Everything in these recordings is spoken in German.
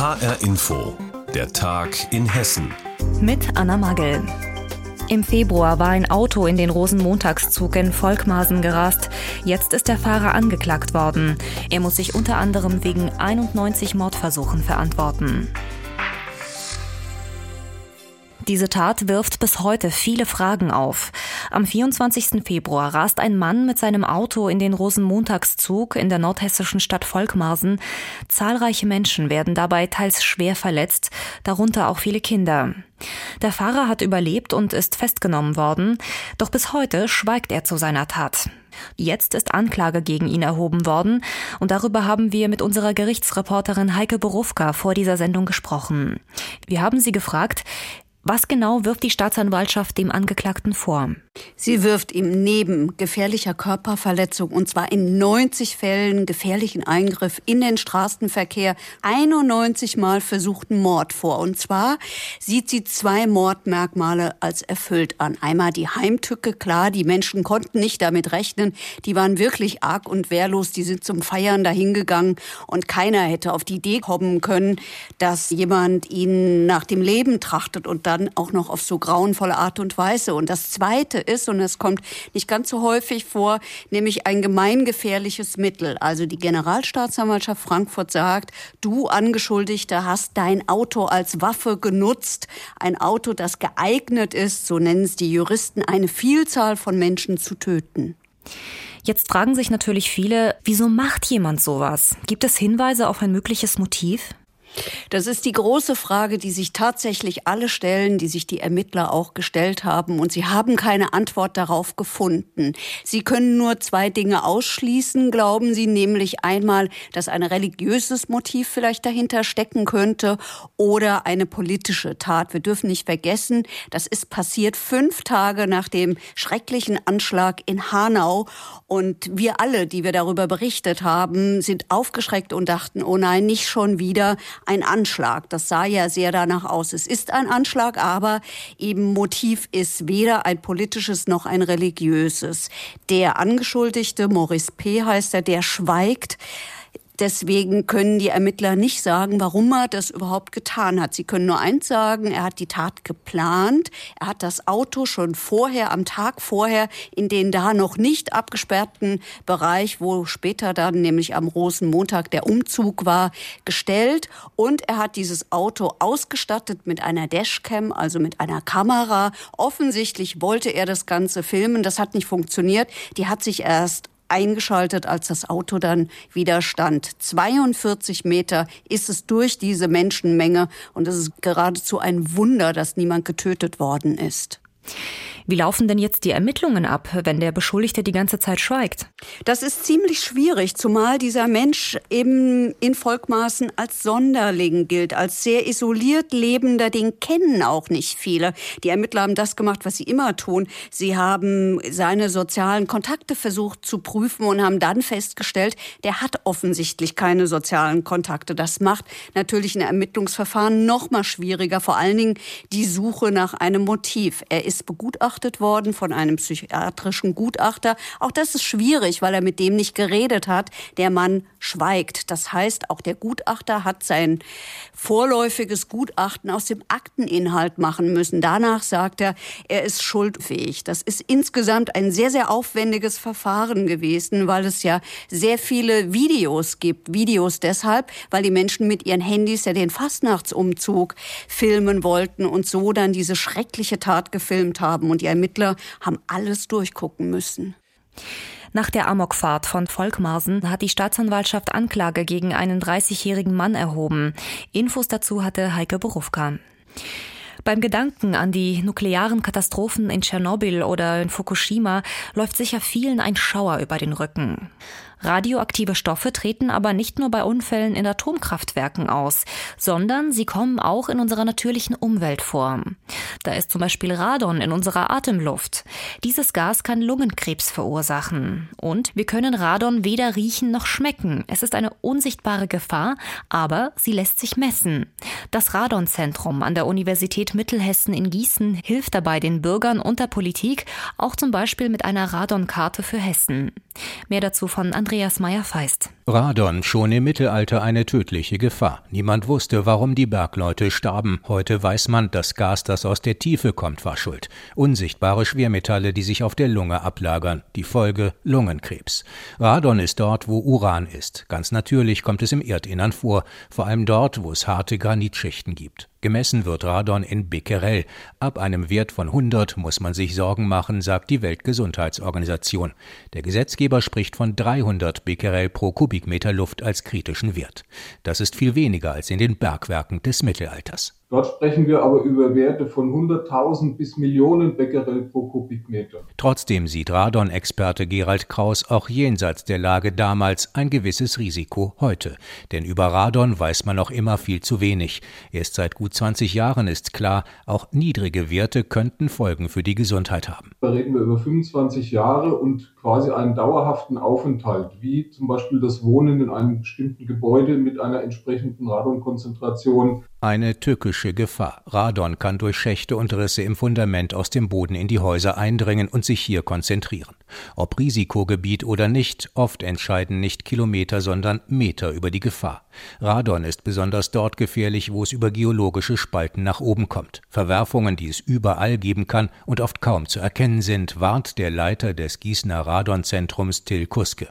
HR Info, der Tag in Hessen. Mit Anna Magel. Im Februar war ein Auto in den Rosenmontagszug in Volkmarsen gerast. Jetzt ist der Fahrer angeklagt worden. Er muss sich unter anderem wegen 91 Mordversuchen verantworten. Diese Tat wirft bis heute viele Fragen auf. Am 24. Februar rast ein Mann mit seinem Auto in den Rosenmontagszug in der nordhessischen Stadt Volkmarsen. Zahlreiche Menschen werden dabei teils schwer verletzt, darunter auch viele Kinder. Der Fahrer hat überlebt und ist festgenommen worden, doch bis heute schweigt er zu seiner Tat. Jetzt ist Anklage gegen ihn erhoben worden und darüber haben wir mit unserer Gerichtsreporterin Heike Borufka vor dieser Sendung gesprochen. Wir haben sie gefragt, was genau wirft die Staatsanwaltschaft dem Angeklagten vor? Sie wirft ihm neben gefährlicher Körperverletzung und zwar in 90 Fällen gefährlichen Eingriff in den Straßenverkehr 91 Mal versuchten Mord vor. Und zwar sieht sie zwei Mordmerkmale als erfüllt an. Einmal die Heimtücke, klar, die Menschen konnten nicht damit rechnen. Die waren wirklich arg und wehrlos. Die sind zum Feiern dahingegangen und keiner hätte auf die Idee kommen können, dass jemand ihnen nach dem Leben trachtet und dann auch noch auf so grauenvolle Art und Weise. Und das Zweite ist, und es kommt nicht ganz so häufig vor, nämlich ein gemeingefährliches Mittel. Also die Generalstaatsanwaltschaft Frankfurt sagt, du Angeschuldigter hast dein Auto als Waffe genutzt. Ein Auto, das geeignet ist, so nennen es die Juristen, eine Vielzahl von Menschen zu töten. Jetzt fragen sich natürlich viele, wieso macht jemand sowas? Gibt es Hinweise auf ein mögliches Motiv? Das ist die große Frage, die sich tatsächlich alle stellen, die sich die Ermittler auch gestellt haben. Und sie haben keine Antwort darauf gefunden. Sie können nur zwei Dinge ausschließen, glauben sie, nämlich einmal, dass ein religiöses Motiv vielleicht dahinter stecken könnte oder eine politische Tat. Wir dürfen nicht vergessen, das ist passiert fünf Tage nach dem schrecklichen Anschlag in Hanau. Und wir alle, die wir darüber berichtet haben, sind aufgeschreckt und dachten, oh nein, nicht schon wieder ein Anschlag. Das sah ja sehr danach aus. Es ist ein Anschlag, aber eben Motiv ist weder ein politisches noch ein religiöses. Der Angeschuldigte, Maurice P. heißt er, der schweigt. Deswegen können die Ermittler nicht sagen, warum er das überhaupt getan hat. Sie können nur eins sagen, er hat die Tat geplant. Er hat das Auto schon vorher, am Tag vorher, in den da noch nicht abgesperrten Bereich, wo später dann nämlich am Rosenmontag der Umzug war, gestellt. Und er hat dieses Auto ausgestattet mit einer Dashcam, also mit einer Kamera. Offensichtlich wollte er das Ganze filmen. Das hat nicht funktioniert. Die hat sich erst eingeschaltet, als das Auto dann wieder stand. 42 Meter ist es durch diese Menschenmenge und es ist geradezu ein Wunder, dass niemand getötet worden ist. Wie laufen denn jetzt die Ermittlungen ab, wenn der Beschuldigte die ganze Zeit schweigt? Das ist ziemlich schwierig, zumal dieser Mensch eben in Volkmaßen als Sonderling gilt, als sehr isoliert lebender. Den kennen auch nicht viele. Die Ermittler haben das gemacht, was sie immer tun. Sie haben seine sozialen Kontakte versucht zu prüfen und haben dann festgestellt, der hat offensichtlich keine sozialen Kontakte. Das macht natürlich ein Ermittlungsverfahren noch mal schwieriger, vor allen Dingen die Suche nach einem Motiv. Er ist begutachtet worden von einem psychiatrischen Gutachter. Auch das ist schwierig, weil er mit dem nicht geredet hat. Der Mann schweigt. Das heißt, auch der Gutachter hat sein vorläufiges Gutachten aus dem Akteninhalt machen müssen. Danach sagt er, er ist schuldfähig. Das ist insgesamt ein sehr, sehr aufwendiges Verfahren gewesen, weil es ja sehr viele Videos gibt. Videos deshalb, weil die Menschen mit ihren Handys ja den Fastnachtsumzug filmen wollten und so dann diese schreckliche Tat gefilmt haben. Und die Ermittler haben alles durchgucken müssen. Nach der Amokfahrt von Volkmarsen hat die Staatsanwaltschaft Anklage gegen einen 30-jährigen Mann erhoben. Infos dazu hatte Heike Borufka. Beim Gedanken an die nuklearen Katastrophen in Tschernobyl oder in Fukushima läuft sicher vielen ein Schauer über den Rücken. Radioaktive Stoffe treten aber nicht nur bei Unfällen in Atomkraftwerken aus, sondern sie kommen auch in unserer natürlichen Umwelt vor. Da ist zum Beispiel Radon in unserer Atemluft. Dieses Gas kann Lungenkrebs verursachen. Und wir können Radon weder riechen noch schmecken. Es ist eine unsichtbare Gefahr, aber sie lässt sich messen. Das Radonzentrum an der Universität Mittelhessen in Gießen hilft dabei den Bürgern und der Politik, auch zum Beispiel mit einer Radonkarte für Hessen. Mehr dazu von Andrea Andreas Meyer-Feist. Radon schon im Mittelalter eine tödliche Gefahr. Niemand wusste, warum die Bergleute starben. Heute weiß man, das Gas, das aus der Tiefe kommt, war schuld. Unsichtbare Schwermetalle, die sich auf der Lunge ablagern. Die Folge Lungenkrebs. Radon ist dort, wo Uran ist. Ganz natürlich kommt es im Erdinnern vor, vor allem dort, wo es harte Granitschichten gibt. Gemessen wird Radon in Becquerel. Ab einem Wert von 100 muss man sich Sorgen machen, sagt die Weltgesundheitsorganisation. Der Gesetzgeber spricht von 300 Becquerel pro Kubikmeter Luft als kritischen Wert. Das ist viel weniger als in den Bergwerken des Mittelalters. Dort sprechen wir aber über Werte von 100.000 bis Millionen Becquerel pro Kubikmeter. Trotzdem sieht Radon-Experte Gerald Kraus auch jenseits der Lage damals ein gewisses Risiko heute. Denn über Radon weiß man noch immer viel zu wenig. Erst seit gut 20 Jahren ist klar, auch niedrige Werte könnten Folgen für die Gesundheit haben. Da reden wir über 25 Jahre und quasi einen dauerhaften Aufenthalt, wie zum Beispiel das Wohnen in einem bestimmten Gebäude mit einer entsprechenden Radonkonzentration eine tückische Gefahr. Radon kann durch Schächte und Risse im Fundament aus dem Boden in die Häuser eindringen und sich hier konzentrieren. Ob Risikogebiet oder nicht, oft entscheiden nicht Kilometer, sondern Meter über die Gefahr. Radon ist besonders dort gefährlich, wo es über geologische Spalten nach oben kommt. Verwerfungen, die es überall geben kann und oft kaum zu erkennen sind, warnt der Leiter des Gießener Radonzentrums Till Kuske.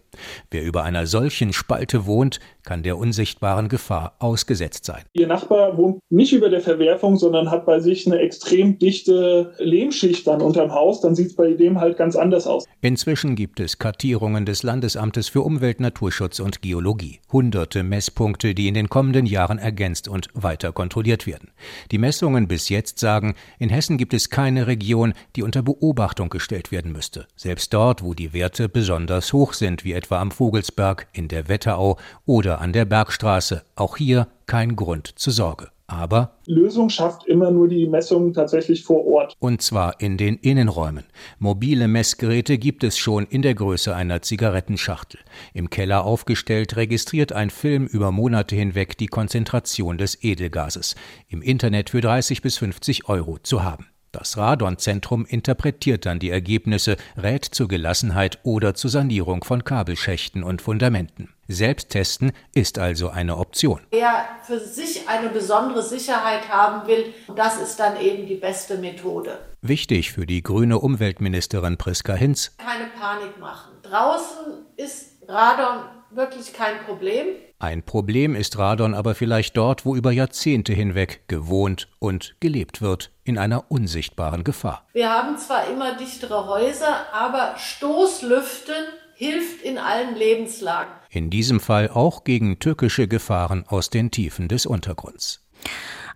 Wer über einer solchen Spalte wohnt, kann der unsichtbaren Gefahr ausgesetzt sein. Ihr Nachbar wohnt nicht über der Verwerfung, sondern hat bei sich eine extrem dichte Lehmschicht dann unterm Haus, dann sieht es bei dem halt ganz anders aus. Inzwischen gibt es Kartierungen des Landesamtes für Umwelt, Naturschutz und Geologie. Hunderte Messpunkte, die in den kommenden Jahren ergänzt und weiter kontrolliert werden. Die Messungen bis jetzt sagen, in Hessen gibt es keine Region, die unter Beobachtung gestellt werden müsste. Selbst dort, wo die Werte besonders hoch sind, wie etwa am Vogelsberg, in der Wetterau oder an der Bergstraße. Auch hier kein Grund zur Sorge. Aber Lösung schafft immer nur die Messungen tatsächlich vor Ort. Und zwar in den Innenräumen. Mobile Messgeräte gibt es schon in der Größe einer Zigarettenschachtel. Im Keller aufgestellt registriert ein Film über Monate hinweg die Konzentration des Edelgases. Im Internet für 30 bis 50 Euro zu haben. Das Radonzentrum interpretiert dann die Ergebnisse, rät zur Gelassenheit oder zur Sanierung von Kabelschächten und Fundamenten. Selbsttesten ist also eine Option. Wer für sich eine besondere Sicherheit haben will, das ist dann eben die beste Methode. Wichtig für die grüne Umweltministerin Priska Hinz. Keine Panik machen. Draußen ist Radon wirklich kein Problem. Ein Problem ist Radon aber vielleicht dort, wo über Jahrzehnte hinweg gewohnt und gelebt wird, in einer unsichtbaren Gefahr. Wir haben zwar immer dichtere Häuser, aber Stoßlüften hilft in allen Lebenslagen. In diesem Fall auch gegen tückische Gefahren aus den Tiefen des Untergrunds.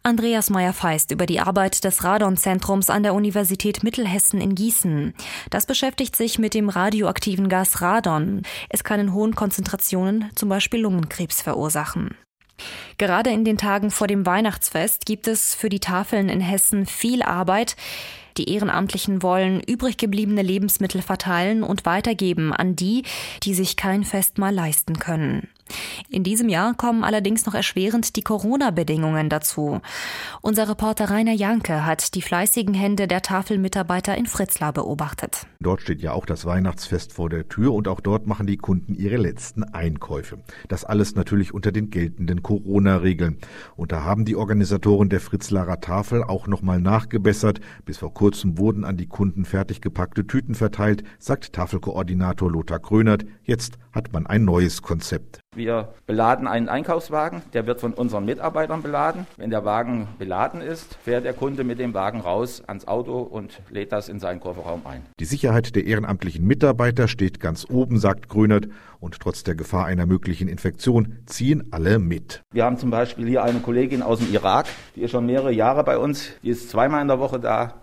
Andreas Meyer-Feist über die Arbeit des Radonzentrums an der Universität Mittelhessen in Gießen. Das beschäftigt sich mit dem radioaktiven Gas Radon. Es kann in hohen Konzentrationen zum Beispiel Lungenkrebs verursachen. Gerade in den Tagen vor dem Weihnachtsfest gibt es für die Tafeln in Hessen viel Arbeit. Die Ehrenamtlichen wollen übrig gebliebene Lebensmittel verteilen und weitergeben an die, die sich kein Festmahl leisten können. In diesem Jahr kommen allerdings noch erschwerend die Corona-Bedingungen dazu. Unser Reporter Rainer Janke hat die fleißigen Hände der Tafelmitarbeiter in Fritzlar beobachtet. Dort steht ja auch das Weihnachtsfest vor der Tür und auch dort machen die Kunden ihre letzten Einkäufe. Das alles natürlich unter den geltenden Corona-Regeln. Und da haben die Organisatoren der Fritzlarer Tafel auch nochmal nachgebessert. Bis vor kurzem wurden an die Kunden fertig gepackte Tüten verteilt, sagt Tafelkoordinator Lothar Krönert. Jetzt hat man ein neues Konzept. Wir beladen einen Einkaufswagen, der wird von unseren Mitarbeitern beladen. Wenn der Wagen beladen ist, fährt der Kunde mit dem Wagen raus ans Auto und lädt das in seinen Kofferraum ein. Die Sicherheit der ehrenamtlichen Mitarbeiter steht ganz oben, sagt Grünert, und trotz der Gefahr einer möglichen Infektion ziehen alle mit. Wir haben zum Beispiel hier eine Kollegin aus dem Irak, die ist schon mehrere Jahre bei uns, die ist zweimal in der Woche da,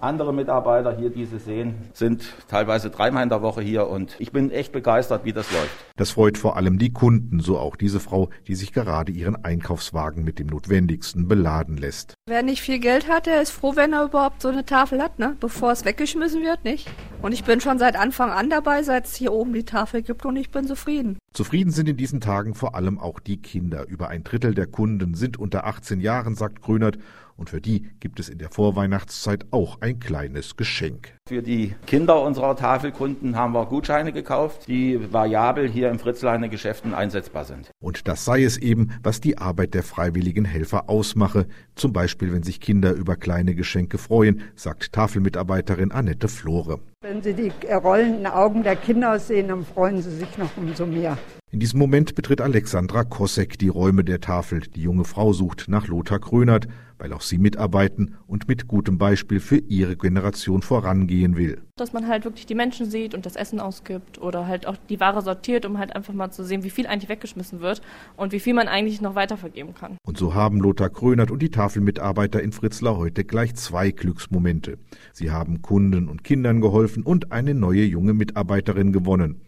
andere Mitarbeiter hier, die Sie sehen, sind teilweise dreimal in der Woche hier und ich bin echt begeistert, wie das läuft. Das freut vor allem die Kunden, so auch diese Frau, die sich gerade ihren Einkaufswagen mit dem Notwendigsten beladen lässt. Wer nicht viel Geld hat, der ist froh, wenn er überhaupt so eine Tafel hat, ne? bevor es weggeschmissen wird, nicht? Und ich bin schon seit Anfang an dabei, seit es hier oben die Tafel gibt und ich bin zufrieden. Zufrieden sind in diesen Tagen vor allem auch die Kinder. Über ein Drittel der Kunden sind unter 18 Jahren, sagt Grünert, und für die gibt es in der Vorweihnachtszeit auch ein kleines Geschenk. Für die Kinder unserer Tafelkunden haben wir Gutscheine gekauft, die variabel hier im Fritzleine Geschäften einsetzbar sind. Und das sei es eben, was die Arbeit der freiwilligen Helfer ausmache. Zum Beispiel, wenn sich Kinder über kleine Geschenke freuen, sagt Tafelmitarbeiterin Annette Flore. Wenn sie die rollenden Augen der Kinder sehen, dann freuen sie sich noch umso mehr. In diesem Moment betritt Alexandra Kosek die Räume der Tafel. Die junge Frau sucht nach Lothar Krönert, weil auch sie mitarbeiten und mit gutem Beispiel für ihre Generation vorangehen will. Dass man halt wirklich die Menschen sieht und das Essen ausgibt oder halt auch die Ware sortiert, um halt einfach mal zu sehen, wie viel eigentlich weggeschmissen wird und wie viel man eigentlich noch weitervergeben kann. Und so haben Lothar Krönert und die Tafelmitarbeiter in Fritzlar heute gleich zwei Glücksmomente. Sie haben Kunden und Kindern geholfen und eine neue junge Mitarbeiterin gewonnen.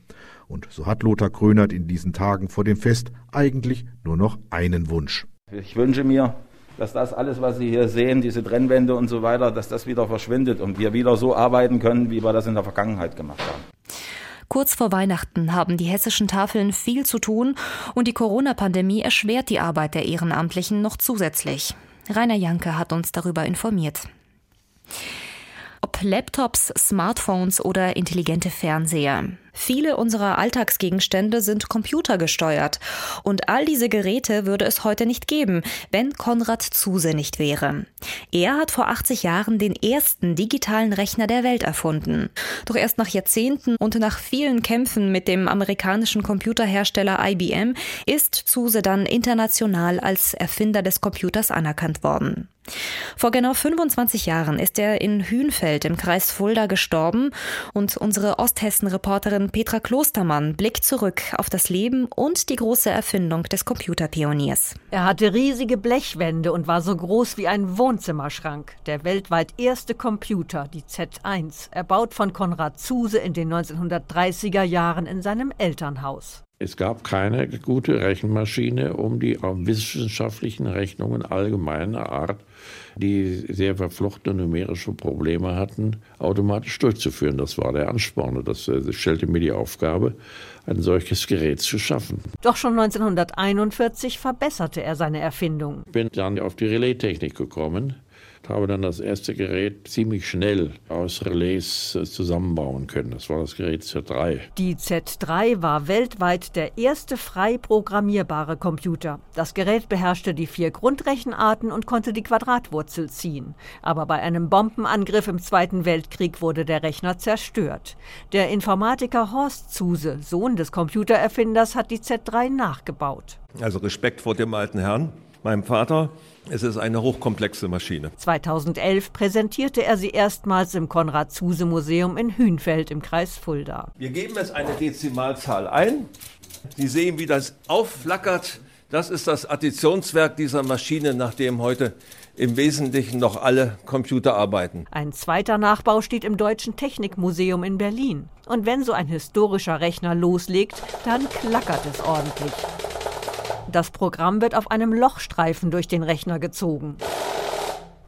Und so hat Lothar Krönert in diesen Tagen vor dem Fest eigentlich nur noch einen Wunsch. Ich wünsche mir, dass das alles, was Sie hier sehen, diese Trennwände und so weiter, dass das wieder verschwindet und wir wieder so arbeiten können, wie wir das in der Vergangenheit gemacht haben. Kurz vor Weihnachten haben die hessischen Tafeln viel zu tun und die Corona-Pandemie erschwert die Arbeit der Ehrenamtlichen noch zusätzlich. Rainer Janke hat uns darüber informiert. Ob Laptops, Smartphones oder intelligente Fernseher. Viele unserer Alltagsgegenstände sind computergesteuert. Und all diese Geräte würde es heute nicht geben, wenn Konrad Zuse nicht wäre. Er hat vor 80 Jahren den ersten digitalen Rechner der Welt erfunden. Doch erst nach Jahrzehnten und nach vielen Kämpfen mit dem amerikanischen Computerhersteller IBM ist Zuse dann international als Erfinder des Computers anerkannt worden. Vor genau 25 Jahren ist er in Hünfeld im Kreis Fulda gestorben und unsere Osthessen-Reporterin Petra Klostermann blickt zurück auf das Leben und die große Erfindung des Computerpioniers. Er hatte riesige Blechwände und war so groß wie ein Wohnzimmerschrank. Der weltweit erste Computer, die Z1, erbaut von Konrad Zuse in den 1930er Jahren in seinem Elternhaus. Es gab keine gute Rechenmaschine, um die wissenschaftlichen Rechnungen allgemeiner Art, die sehr verflochtene numerische Probleme hatten, automatisch durchzuführen. Das war der Ansporn. Das, das äh, stellte mir die Aufgabe, ein solches Gerät zu schaffen. Doch schon 1941 verbesserte er seine Erfindung. Ich bin dann auf die Relaistechnik gekommen habe dann das erste Gerät ziemlich schnell aus Relais äh, zusammenbauen können. Das war das Gerät Z3. Die Z3 war weltweit der erste frei programmierbare Computer. Das Gerät beherrschte die vier Grundrechenarten und konnte die Quadratwurzel ziehen. Aber bei einem Bombenangriff im Zweiten Weltkrieg wurde der Rechner zerstört. Der Informatiker Horst Zuse, Sohn des Computererfinders, hat die Z3 nachgebaut. Also Respekt vor dem alten Herrn, meinem Vater. Es ist eine hochkomplexe Maschine. 2011 präsentierte er sie erstmals im Konrad-Zuse-Museum in Hünfeld im Kreis Fulda. Wir geben jetzt eine Dezimalzahl ein. Sie sehen, wie das aufflackert. Das ist das Additionswerk dieser Maschine, nach dem heute im Wesentlichen noch alle Computer arbeiten. Ein zweiter Nachbau steht im Deutschen Technikmuseum in Berlin. Und wenn so ein historischer Rechner loslegt, dann klackert es ordentlich. Das Programm wird auf einem Lochstreifen durch den Rechner gezogen.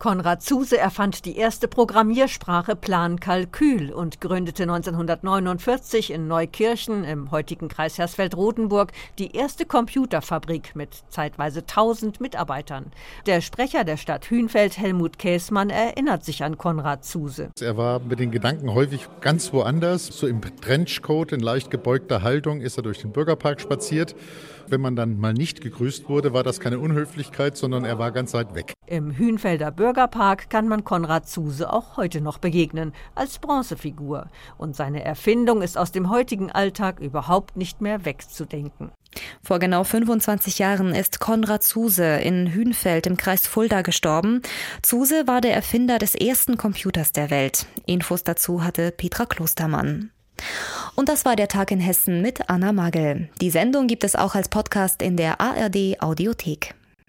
Konrad Zuse erfand die erste Programmiersprache Plan Kalkül und gründete 1949 in Neukirchen im heutigen Kreis Hersfeld-Rotenburg die erste Computerfabrik mit zeitweise 1000 Mitarbeitern. Der Sprecher der Stadt Hünfeld, Helmut Käßmann, erinnert sich an Konrad Zuse. Er war mit den Gedanken häufig ganz woanders. So im Trenchcoat, in leicht gebeugter Haltung, ist er durch den Bürgerpark spaziert. Wenn man dann mal nicht gegrüßt wurde, war das keine Unhöflichkeit, sondern er war ganz weit weg. Im Hünfelder Bürgerpark kann man Konrad Zuse auch heute noch begegnen, als Bronzefigur. Und seine Erfindung ist aus dem heutigen Alltag überhaupt nicht mehr wegzudenken. Vor genau 25 Jahren ist Konrad Zuse in Hünfeld im Kreis Fulda gestorben. Zuse war der Erfinder des ersten Computers der Welt. Infos dazu hatte Petra Klostermann. Und das war der Tag in Hessen mit Anna Magel. Die Sendung gibt es auch als Podcast in der ARD Audiothek.